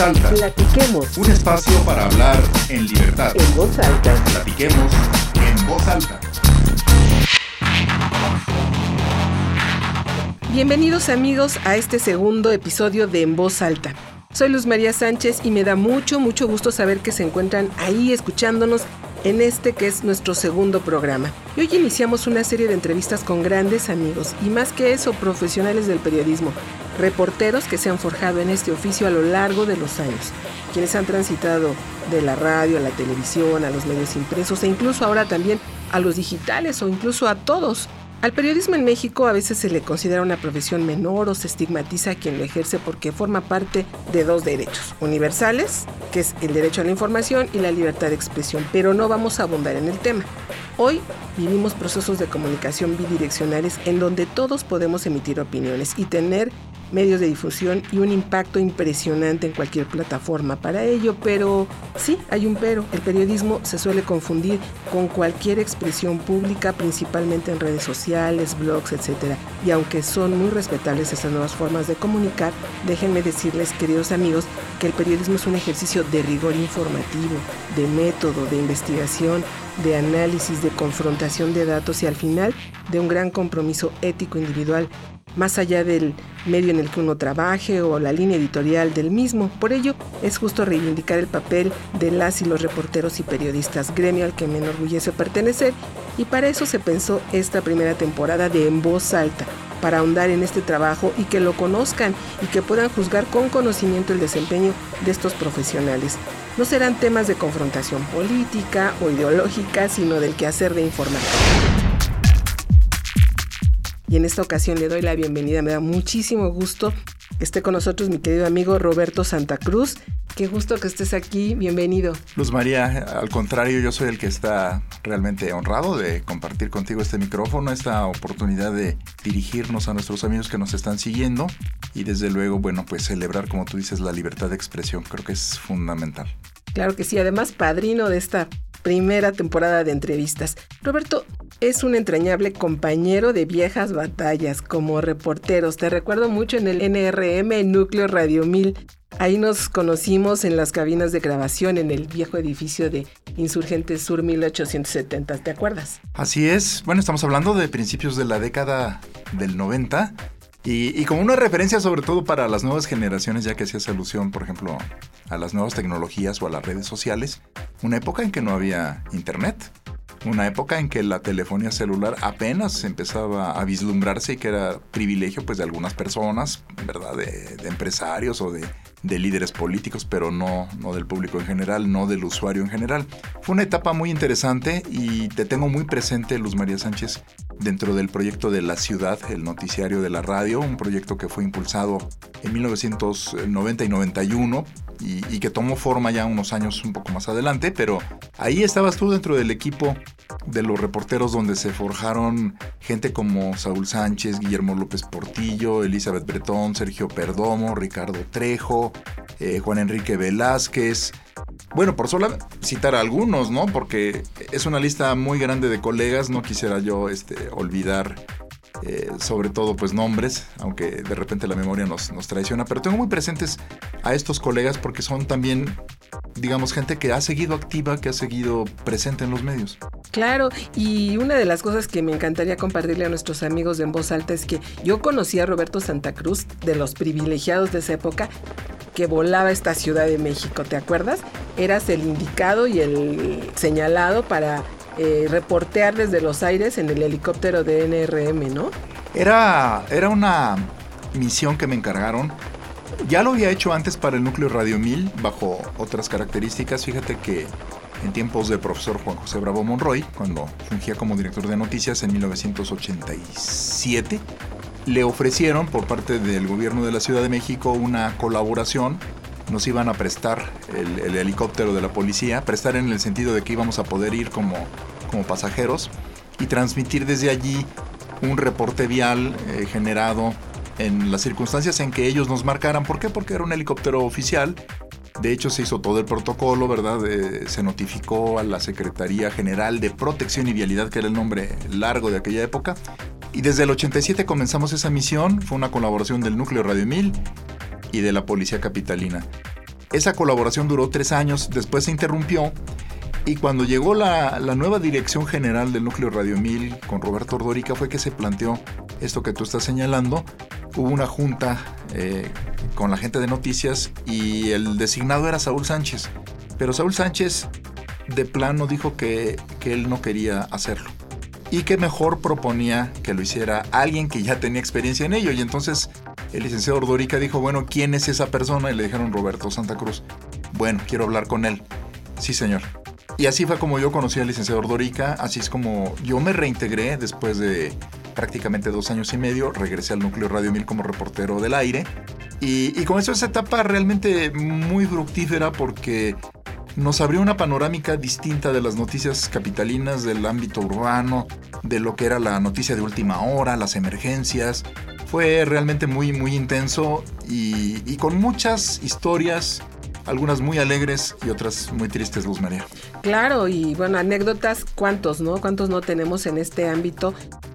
voz alta. Platiquemos. Un espacio para hablar en libertad. En voz alta. Platiquemos en voz alta. Bienvenidos amigos a este segundo episodio de En Voz Alta. Soy Luz María Sánchez y me da mucho, mucho gusto saber que se encuentran ahí escuchándonos en este que es nuestro segundo programa. Y hoy iniciamos una serie de entrevistas con grandes amigos y más que eso, profesionales del periodismo, reporteros que se han forjado en este oficio a lo largo de los años, quienes han transitado de la radio a la televisión, a los medios impresos e incluso ahora también a los digitales o incluso a todos al periodismo en México a veces se le considera una profesión menor o se estigmatiza a quien lo ejerce porque forma parte de dos derechos universales, que es el derecho a la información y la libertad de expresión, pero no vamos a abundar en el tema. Hoy vivimos procesos de comunicación bidireccionales en donde todos podemos emitir opiniones y tener medios de difusión y un impacto impresionante en cualquier plataforma para ello, pero sí, hay un pero. El periodismo se suele confundir con cualquier expresión pública, principalmente en redes sociales, blogs, etc. Y aunque son muy respetables estas nuevas formas de comunicar, déjenme decirles, queridos amigos, que el periodismo es un ejercicio de rigor informativo, de método, de investigación, de análisis, de confrontación de datos y al final de un gran compromiso ético individual más allá del medio en el que uno trabaje o la línea editorial del mismo. Por ello, es justo reivindicar el papel de las y los reporteros y periodistas, gremio al que me enorgullece pertenecer, y para eso se pensó esta primera temporada de En Voz Alta, para ahondar en este trabajo y que lo conozcan y que puedan juzgar con conocimiento el desempeño de estos profesionales. No serán temas de confrontación política o ideológica, sino del quehacer de informar. Y en esta ocasión le doy la bienvenida, me da muchísimo gusto que esté con nosotros mi querido amigo Roberto Santa Cruz. Qué gusto que estés aquí, bienvenido. Luz María, al contrario, yo soy el que está realmente honrado de compartir contigo este micrófono, esta oportunidad de dirigirnos a nuestros amigos que nos están siguiendo y desde luego, bueno, pues celebrar, como tú dices, la libertad de expresión, creo que es fundamental. Claro que sí, además padrino de esta primera temporada de entrevistas. Roberto es un entrañable compañero de viejas batallas como reporteros. Te recuerdo mucho en el NRM Núcleo Radio 1000. Ahí nos conocimos en las cabinas de grabación en el viejo edificio de Insurgentes Sur 1870, ¿te acuerdas? Así es. Bueno, estamos hablando de principios de la década del 90 y, como una referencia sobre todo para las nuevas generaciones, ya que hacías alusión, por ejemplo, a las nuevas tecnologías o a las redes sociales, una época en que no había internet, una época en que la telefonía celular apenas empezaba a vislumbrarse y que era privilegio pues de algunas personas, ¿verdad? De, empresarios o de de líderes políticos, pero no, no del público en general, no del usuario en general. Fue una etapa muy interesante y te tengo muy presente, Luz María Sánchez, dentro del proyecto de La Ciudad, el noticiario de la radio, un proyecto que fue impulsado en 1990 y 91 y, que tomó forma ya unos años un poco más adelante, pero ahí estabas tú dentro del equipo de los reporteros donde se forjaron gente como Saúl Sánchez, Guillermo López Portillo, Elizabeth Bretón, Sergio Perdomo, Ricardo Trejo, eh, Juan Enrique Velázquez. Bueno, por solo citar algunos, ¿no? Porque es una lista muy grande de colegas, no quisiera yo este, olvidar eh, sobre todo pues nombres, aunque de repente la memoria nos, nos traiciona, pero tengo muy presentes a estos colegas porque son también, digamos, gente que ha seguido activa, que ha seguido presente en los medios. Claro, y una de las cosas que me encantaría compartirle a nuestros amigos de En Voz Alta es que yo conocí a Roberto Santa Cruz, de los privilegiados de esa época, que volaba esta Ciudad de México, ¿te acuerdas? Eras el indicado y el señalado para eh, reportear desde los aires en el helicóptero de NRM, ¿no? Era, era una misión que me encargaron. Ya lo había hecho antes para el núcleo Radio 1000 bajo otras características. Fíjate que en tiempos del profesor Juan José Bravo Monroy, cuando fungía como director de noticias en 1987, le ofrecieron por parte del gobierno de la Ciudad de México una colaboración nos iban a prestar el, helicóptero de la policía, prestar en el sentido de que íbamos a poder ir como, como pasajeros y transmitir desde allí un reporte vial eh, generado en las circunstancias en que ellos nos marcaran. ¿Por qué? Porque era un helicóptero oficial. De hecho, se hizo todo el protocolo, ¿verdad? Eh, se notificó a la Secretaría General de Protección y Vialidad, que era el nombre largo de aquella época. Y desde el 87 comenzamos esa misión. Fue una colaboración del Núcleo Radio 1000 y de la Policía Capitalina. Esa colaboración duró tres años, después se interrumpió y cuando llegó la, nueva dirección general del núcleo Radio 1000 con Roberto Ordórica fue que se planteó esto que tú estás señalando. Hubo una junta eh, con la gente de noticias y el designado era Saúl Sánchez. Pero Saúl Sánchez de plano dijo que, que él no quería hacerlo y que mejor proponía que lo hiciera alguien que ya tenía experiencia en ello. Y entonces el licenciado Ordórica dijo, bueno, ¿quién es esa persona? Y le dijeron Roberto Santa Cruz. Bueno, quiero hablar con él. Sí, señor. Y así fue como yo conocí al licenciado Ordórica, así es como yo me reintegré después de prácticamente dos años y medio, regresé al núcleo Radio 1000 como reportero del aire. Y, y comenzó esa etapa realmente muy fructífera porque nos abrió una panorámica distinta de las noticias capitalinas, del ámbito urbano, de lo que era la noticia de última hora, las emergencias. Fue realmente muy, muy intenso y, y con muchas historias algunas muy alegres y otras muy tristes, Luz María. Claro, y bueno, anécdotas, ¿cuántos, no? ¿Cuántos no tenemos en este ámbito?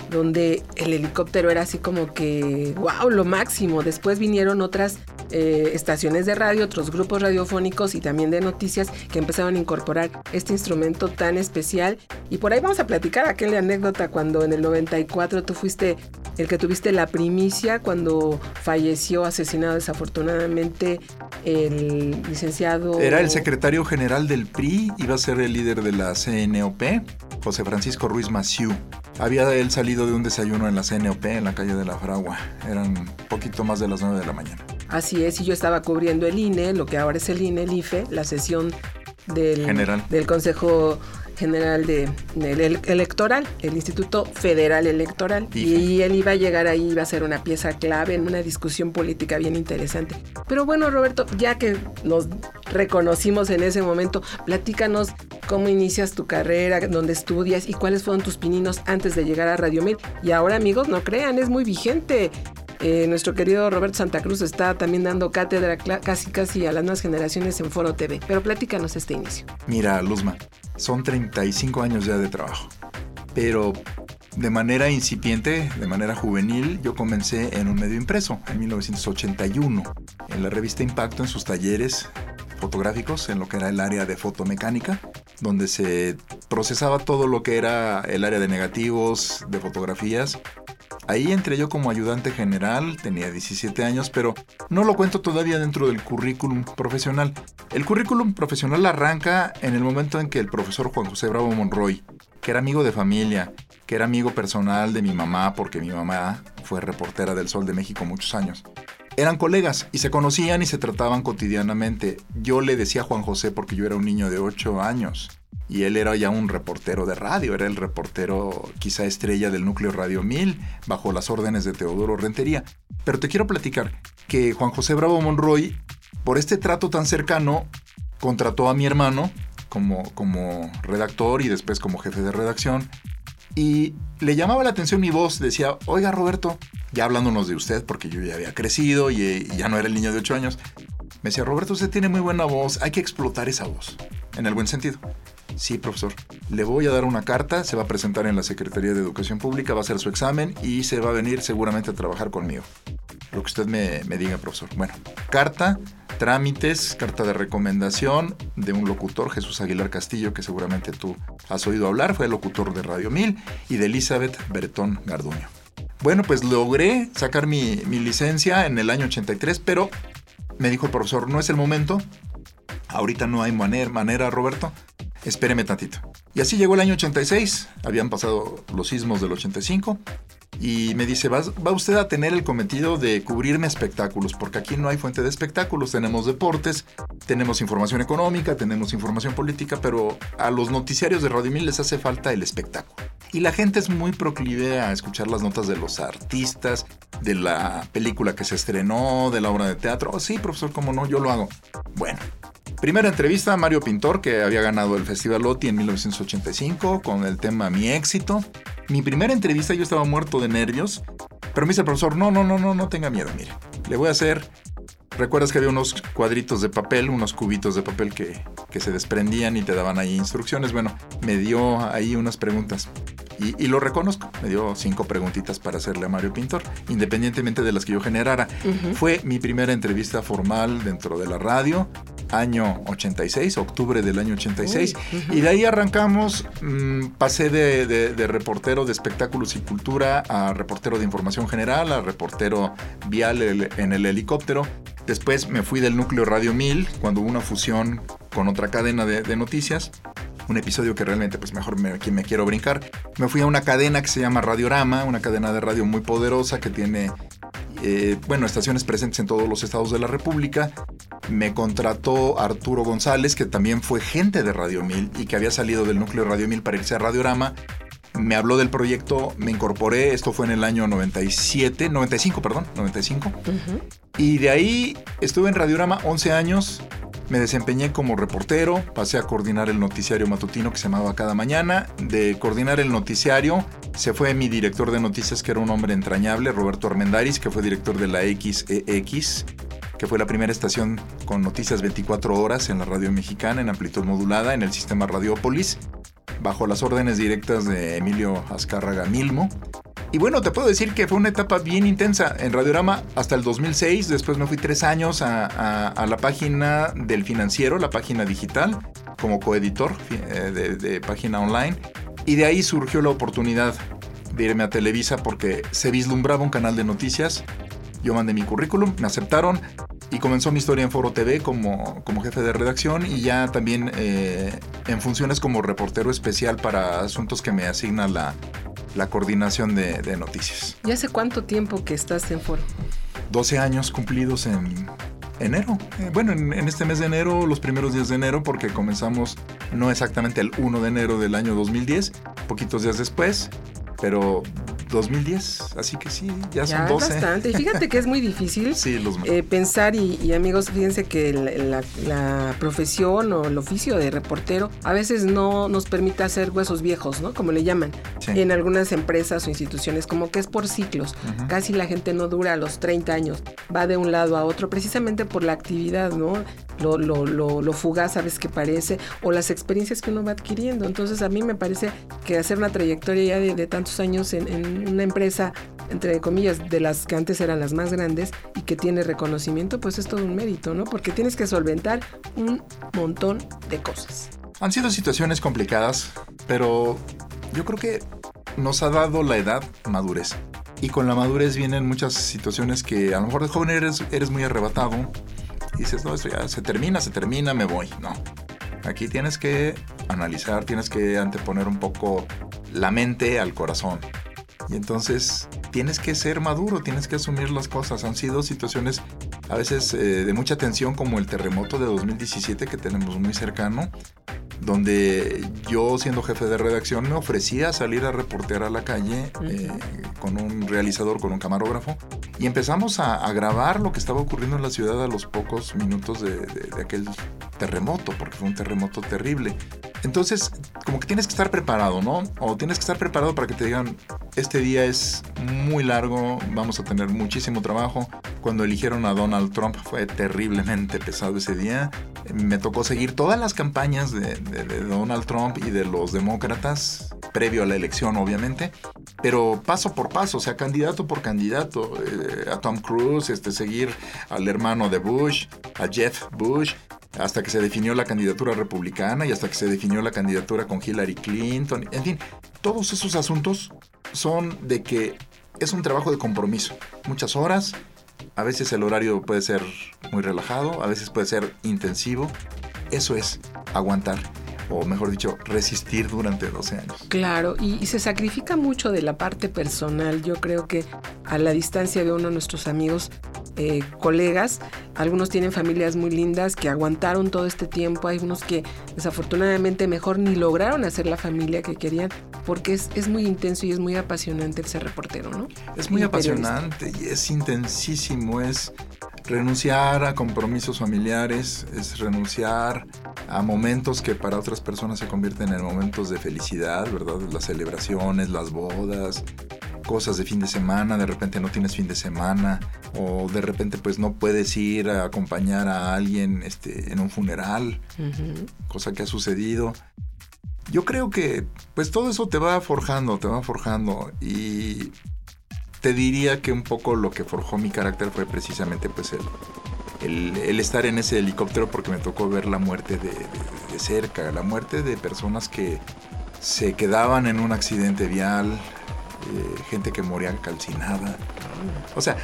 Donde el helicóptero era así como que, wow, lo máximo. Después vinieron otras eh, estaciones de radio, otros grupos radiofónicos y también de noticias que empezaron a incorporar este instrumento tan especial. Y por ahí vamos a platicar aquella anécdota cuando en el 94 tú fuiste el que tuviste la primicia cuando falleció asesinado desafortunadamente el licenciado... Era el secretario general del PRI, iba a ser el líder de la CNOP, José Francisco Ruiz Maciú. Había él salido de un desayuno en la CNOP, en la calle de la Fragua. Eran poquito más de las 9 de la mañana. Así es, y yo estaba cubriendo el INE, lo que ahora es el INE, el IFE, la sesión del, del Consejo General de, Electoral, el Instituto Federal Electoral. Y él iba a llegar ahí, iba a ser una pieza clave en una discusión política bien interesante. Pero bueno, Roberto, ya que nos reconocimos en ese momento, platícanos cómo inicias tu carrera, dónde estudias y cuáles fueron tus pininos antes de llegar a Radio Mil. Y ahora, amigos, no crean, es muy vigente. Eh, nuestro querido Roberto Santa Cruz está también dando cátedra casi casi a las nuevas generaciones en Foro TV. Pero platícanos este inicio. Mira, Luzma, son 35 años ya de trabajo. Pero de manera incipiente, de manera juvenil, yo comencé en un medio impreso en 1981, en la revista Impacto, en sus talleres fotográficos, en lo que era el área de fotomecánica, donde se procesaba todo lo que era el área de negativos, de fotografías, Ahí entré yo como ayudante general, tenía 17 años, pero no lo cuento todavía dentro del currículum profesional. El currículum profesional arranca en el momento en que el profesor Juan José Bravo Monroy, que era amigo de familia, que era amigo personal de mi mamá, porque mi mamá fue reportera del Sol de México muchos años, eran colegas y se conocían y se trataban cotidianamente. Yo le decía a Juan José porque yo era un niño de 8 años y él era ya un reportero de radio, era el reportero quizá estrella del núcleo Radio 1000, bajo las órdenes de Teodoro Rentería. Pero te quiero platicar que Juan José Bravo Monroy, por este trato tan cercano, contrató a mi hermano como, como redactor y después como jefe de redacción. Y le llamaba la atención mi voz, decía, oiga Roberto, ya hablándonos de usted, porque yo ya había crecido y, y ya no era el niño de 8 años, me decía, Roberto, usted tiene muy buena voz, hay que explotar esa voz, en el buen sentido. Sí, profesor. Le voy a dar una carta, se va a presentar en la Secretaría de Educación Pública, va a hacer su examen y se va a venir seguramente a trabajar conmigo. Lo que usted me, diga, profesor. Bueno, carta, trámites, carta de recomendación de un locutor, Jesús Aguilar Castillo, que seguramente tú has oído hablar, fue el locutor de Radio 1000, y de Elizabeth Bretón Garduño. Bueno, pues logré sacar mi, mi licencia en el año 83, pero me dijo el profesor, no es el momento, ahorita no hay manera, manera Roberto, espéreme tantito. Y así llegó el año 86, habían pasado los sismos del 85, y me dice, va, va, usted a tener el cometido de cubrirme espectáculos, porque aquí no hay fuente de espectáculos, tenemos deportes, tenemos información económica, tenemos información política, pero a los noticiarios de Radio Mil les hace falta el espectáculo. Y la gente es muy proclive a escuchar las notas de los artistas, de la película que se estrenó, de la obra de teatro. Oh, sí, profesor, cómo no, yo lo hago. Bueno, Primera entrevista a Mario Pintor, que había ganado el Festival OTI en 1985 con el tema Mi éxito. Mi primera entrevista yo estaba muerto de nervios, pero me dice el profesor, no, no, no, no, no tenga miedo, mire. Le voy a hacer... ¿Recuerdas que había unos cuadritos de papel, unos cubitos de papel que, que se desprendían y te daban ahí instrucciones? Bueno, me dio ahí unas preguntas. Y, lo reconozco, me dio cinco preguntitas para hacerle a Mario Pintor, independientemente de las que yo generara. Fue mi primera entrevista formal dentro de la radio año 86, octubre del año 86. Y de ahí arrancamos, mm, pasé de, reportero de espectáculos y cultura a reportero de información general, a reportero vial en el helicóptero. Después me fui del núcleo Radio 1000 cuando hubo una fusión con otra cadena de, noticias. Un episodio que realmente, pues mejor me, me quiero brincar. Me fui a una cadena que se llama Radiorama, una cadena de radio muy poderosa que tiene eh, bueno, estaciones presentes en todos los estados de la República. Me contrató Arturo González, que también fue gente de Radio 1000 y que había salido del núcleo de Radio 1000 para irse a Radiorama. Me habló del proyecto, me incorporé, esto fue en el año 97, 95, perdón, 95. Y de ahí estuve en Radiorama 11 años, me desempeñé como reportero, pasé a coordinar el noticiario matutino que se llamaba Cada Mañana. De coordinar el noticiario se fue mi director de noticias, que era un hombre entrañable, Roberto Armendaris, que fue director de la XEX, que fue la primera estación con noticias 24 horas en la radio mexicana en amplitud modulada en el sistema Radiópolis, bajo las órdenes directas de Emilio Azcárraga Milmo. Y bueno, te puedo decir que fue una etapa bien intensa en Radiorama hasta el 2006. Después me fui tres años a, la página del financiero, la página digital, como coeditor eh, de página online. Y de ahí surgió la oportunidad de irme a Televisa porque se vislumbraba un canal de noticias. Yo mandé mi currículum, me aceptaron y comenzó mi historia en Foro TV como, como jefe de redacción y ya también eh, en funciones como reportero especial para asuntos que me asigna la, la coordinación de, noticias. ¿Y hace cuánto tiempo que estás en Foro? 12 años cumplidos en enero. Eh, bueno, en, en, este mes de enero, los primeros días de enero, porque comenzamos no exactamente el 1 de enero del año 2010, poquitos días después, pero 2010, así que sí, ya, son 12. bastante. Y fíjate que es muy difícil eh, pensar y, amigos, fíjense que la, profesión o el oficio de reportero a veces no nos permite hacer huesos viejos, ¿no? Como le llaman. En algunas empresas o instituciones, como que es por ciclos. Casi la gente no dura a los 30 años, va de un lado a otro, precisamente por la actividad, ¿no? Lo, lo, lo, fugaz, sabes que parece, o las experiencias que uno va adquiriendo. Entonces a mí me parece que hacer una trayectoria ya de, tantos años en, en una empresa, entre comillas, de las que antes eran las más grandes y que tiene reconocimiento, pues es todo un mérito, ¿no? Porque tienes que solventar un montón de cosas. Han sido situaciones complicadas, pero yo creo que nos ha dado la edad madurez. Y con la madurez vienen muchas situaciones que a lo mejor de joven eres, eres muy arrebatado. Dices, no, esto ya se termina, se termina, me voy. No. Aquí tienes que analizar, tienes que anteponer un poco la mente al corazón. Y entonces tienes que ser maduro, tienes que asumir las cosas. Han sido situaciones a veces eh, de mucha tensión como el terremoto de 2017 que tenemos muy cercano, donde yo siendo jefe de redacción me ofrecía salir a reportear a la calle eh, con un realizador, con un camarógrafo, y empezamos a, grabar lo que estaba ocurriendo en la ciudad a los pocos minutos de aquel terremoto, porque fue un terremoto terrible. Entonces, como que tienes que estar preparado, ¿no? O tienes que estar preparado para que te digan, este día es muy largo, vamos a tener muchísimo trabajo. Cuando eligieron a Donald Trump fue terriblemente pesado ese día. Me tocó seguir todas las campañas de, Donald Trump y de los demócratas, previo a la elección obviamente, pero paso por paso, o sea, candidato por candidato, eh, a Tom Cruise, este, seguir al hermano de Bush, a Jeff Bush, hasta que se definió la candidatura republicana y hasta que se definió la candidatura con Hillary Clinton. En fin, todos esos asuntos son de que es un trabajo de compromiso. Muchas horas, a veces el horario puede ser muy relajado, a veces puede ser intensivo. Eso es aguantar o mejor dicho, resistir durante 12 años. Claro, y, se sacrifica mucho de la parte personal. Yo creo que a la distancia de uno de nuestros amigos eh, colegas. Algunos tienen familias muy lindas que aguantaron todo este tiempo. Hay unos que desafortunadamente mejor ni lograron hacer la familia que querían porque es, es muy intenso y es muy apasionante el ser reportero, ¿no? Es muy apasionante y es intensísimo. Es renunciar a compromisos familiares, es renunciar a momentos que para otras personas se convierten en momentos de felicidad, ¿verdad? Las celebraciones, las bodas, cosas de fin de semana, de repente no tienes fin de semana, o de repente pues no puedes ir a acompañar a alguien este, en un funeral, cosa que ha sucedido. Yo creo que pues todo eso te va forjando, te va forjando y te diría que un poco lo que forjó mi carácter fue precisamente pues el, el, estar en ese helicóptero porque me tocó ver la muerte de, cerca, la muerte de personas que se quedaban en un accidente vial, eh, gente que moría calcinada. O sea,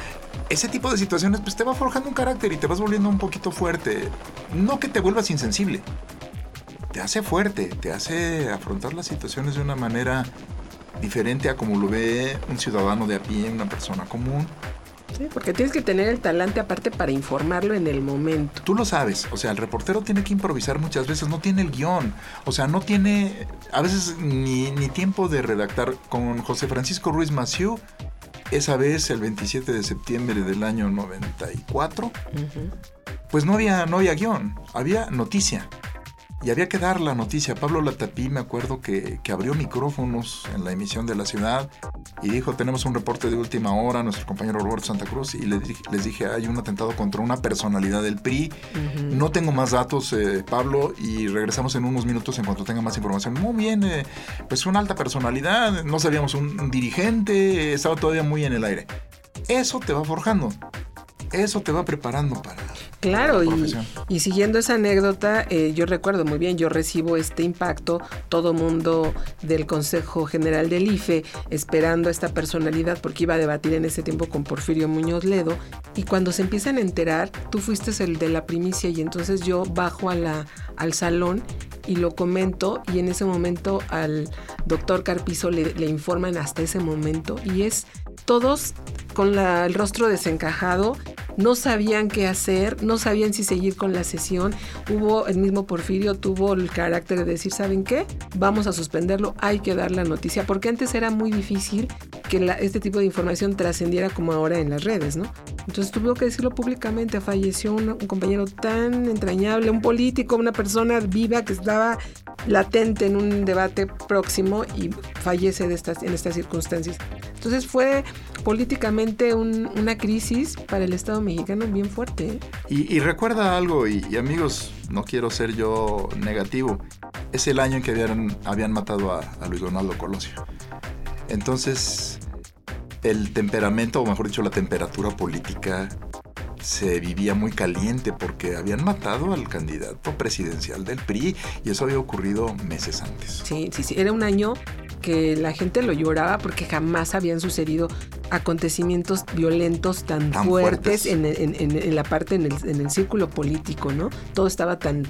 ese tipo de situaciones pues te va forjando un carácter y te vas volviendo un poquito fuerte. No que te vuelvas insensible, te hace fuerte, te hace afrontar las situaciones de una manera diferente a como lo ve un ciudadano de a pie, una persona común. Sí, porque tienes que tener el talante aparte para informarlo en el momento. Tú lo sabes, o sea, el reportero tiene que improvisar muchas veces, no tiene el guion, o sea, no tiene a veces ni, ni tiempo de redactar. Con José Francisco Ruiz Maciú, esa vez, el 27 de septiembre del año 94, pues no había, no había guion, había noticia y había que dar la noticia. Pablo Latapí, me acuerdo que, abrió micrófonos en la emisión de la ciudad y dijo, tenemos un reporte de última hora, nuestro compañero Roberto Santa Cruz, y les dije, hay un atentado contra una personalidad del PRI. No tengo más datos, eh, Pablo, y regresamos en unos minutos en cuanto tenga más información. Muy bien, eh, pues una alta personalidad, no sabíamos un dirigente, estaba todavía muy en el aire. Eso te va forjando eso te va preparando para... Claro, y, y, siguiendo esa anécdota, eh, yo recuerdo muy bien, yo recibo este impacto, todo mundo del Consejo General del IFE esperando a esta personalidad porque iba a debatir en ese tiempo con Porfirio Muñoz Ledo, y cuando se empiezan a enterar, tú fuiste el de la primicia y entonces yo bajo a la, al salón y lo comento y en ese momento al doctor Carpizo le, le informan hasta ese momento y es todos con el rostro desencajado, no sabían qué hacer, no sabían si seguir con la sesión. Hubo, el mismo Porfirio tuvo el carácter de decir, ¿saben qué? Vamos a suspenderlo, hay que dar la noticia, porque antes era muy difícil que este tipo de información trascendiera como ahora en las redes, ¿no? Entonces tuvo que decirlo públicamente, falleció un, compañero tan entrañable, un político, una persona viva que estaba latente en un debate próximo y fallece en estas circunstancias. Entonces fue políticamente una crisis para el Estado mexicano bien fuerte. ¿eh? Y, recuerda algo, y, amigos, no quiero ser yo negativo, es el año en que habían, habían matado a, a Luis Donaldo Colosio. Entonces, el temperamento, o mejor dicho, la temperatura política se vivía muy caliente porque habían matado al candidato presidencial del PRI y eso había ocurrido meses antes. Sí, sí, sí, era un año que la gente lo lloraba porque jamás habían sucedido acontecimientos violentos tan, fuertes, En, la parte, en el, en el círculo político, ¿no? Todo estaba tan,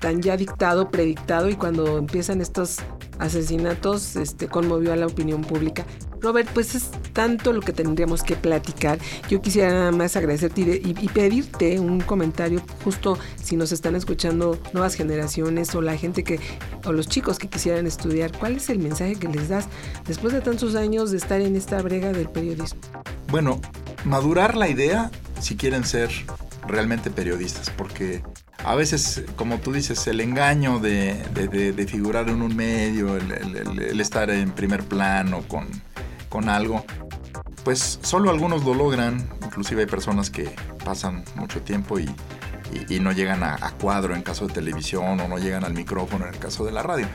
tan ya dictado, predictado y cuando empiezan estos asesinatos, este, conmovió a la opinión pública. Robert, pues es tanto lo que tendríamos que platicar. Yo quisiera nada más agradecerte y, y, pedirte un comentario, justo si nos están escuchando nuevas generaciones o la gente que, o los chicos que quisieran estudiar, ¿cuál es el mensaje que les das después de tantos años de estar en esta brega del periodismo? Bueno, madurar la idea si quieren ser realmente periodistas, porque a veces, como tú dices, el engaño de, figurar en un medio, el, estar en primer plano con, con, algo, pues solo algunos lo logran, inclusive hay personas que pasan mucho tiempo y, no llegan a, cuadro en caso de televisión o no llegan al micrófono en el caso de la radio.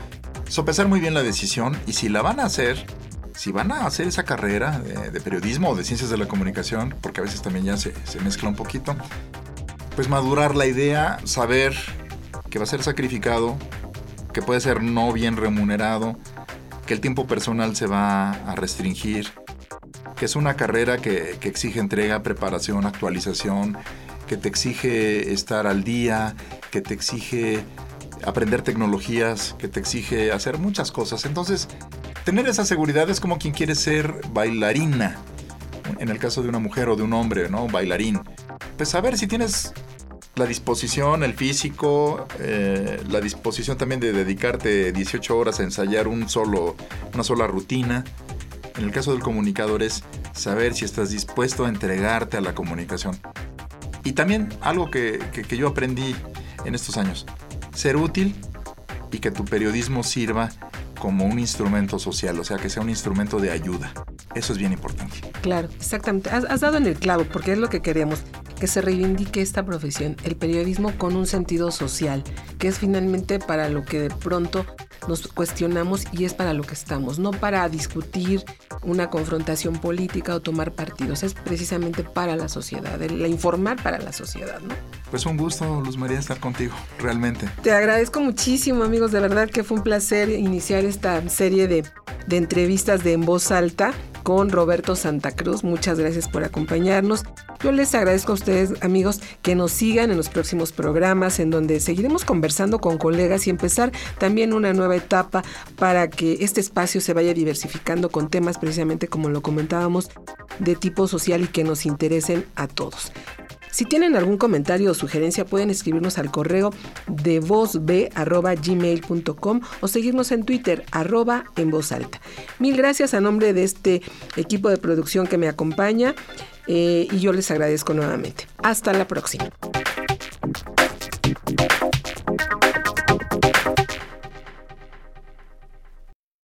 Sopesar muy bien la decisión y si la van a hacer, si van a hacer esa carrera de, periodismo o de ciencias de la comunicación, porque a veces también ya se, se mezcla un poquito, pues madurar la idea, saber que va a ser sacrificado, que puede ser no bien remunerado, que el tiempo personal se va a restringir, que es una carrera que, exige entrega, preparación, actualización, que te exige estar al día, que te exige aprender tecnologías, que te exige hacer muchas cosas. Entonces, tener esa seguridad es como quien quiere ser bailarina. En el caso de una mujer o de un hombre, ¿no? Bailarín. Pues saber si tienes la disposición, el físico, eh, la disposición también de dedicarte 18 horas a ensayar un solo, una sola rutina. En el caso del comunicador es saber si estás dispuesto a entregarte a la comunicación. Y también algo que, que yo aprendí en estos años, ser útil y que tu periodismo sirva como un instrumento social, o sea, que sea un instrumento de ayuda. Eso es bien importante. Claro, exactamente. Has, dado en el clavo, porque es lo que queremos, que se reivindique esta profesión, el periodismo con un sentido social, que es finalmente para lo que de pronto nos cuestionamos y es para lo que estamos, no para discutir una confrontación política o tomar partidos, es precisamente para la sociedad, el informar para la sociedad. ¿no? Pues un gusto, Luz María, estar contigo, realmente. Te agradezco muchísimo, amigos, de verdad que fue un placer iniciar esta serie de, de entrevistas de En Voz Alta con Roberto Santa Cruz. Muchas gracias por acompañarnos. Yo les agradezco a ustedes, amigos, que nos sigan en los próximos programas en donde seguiremos conversando con colegas y empezar también una nueva etapa para que este espacio se vaya diversificando con temas precisamente como lo comentábamos de tipo social y que nos interesen a todos. Si tienen algún comentario o sugerencia pueden escribirnos al correo de vozb.gmail.com o seguirnos en Twitter arroba en voz alta. Mil gracias a nombre de este equipo de producción que me acompaña eh, y yo les agradezco nuevamente. Hasta la próxima.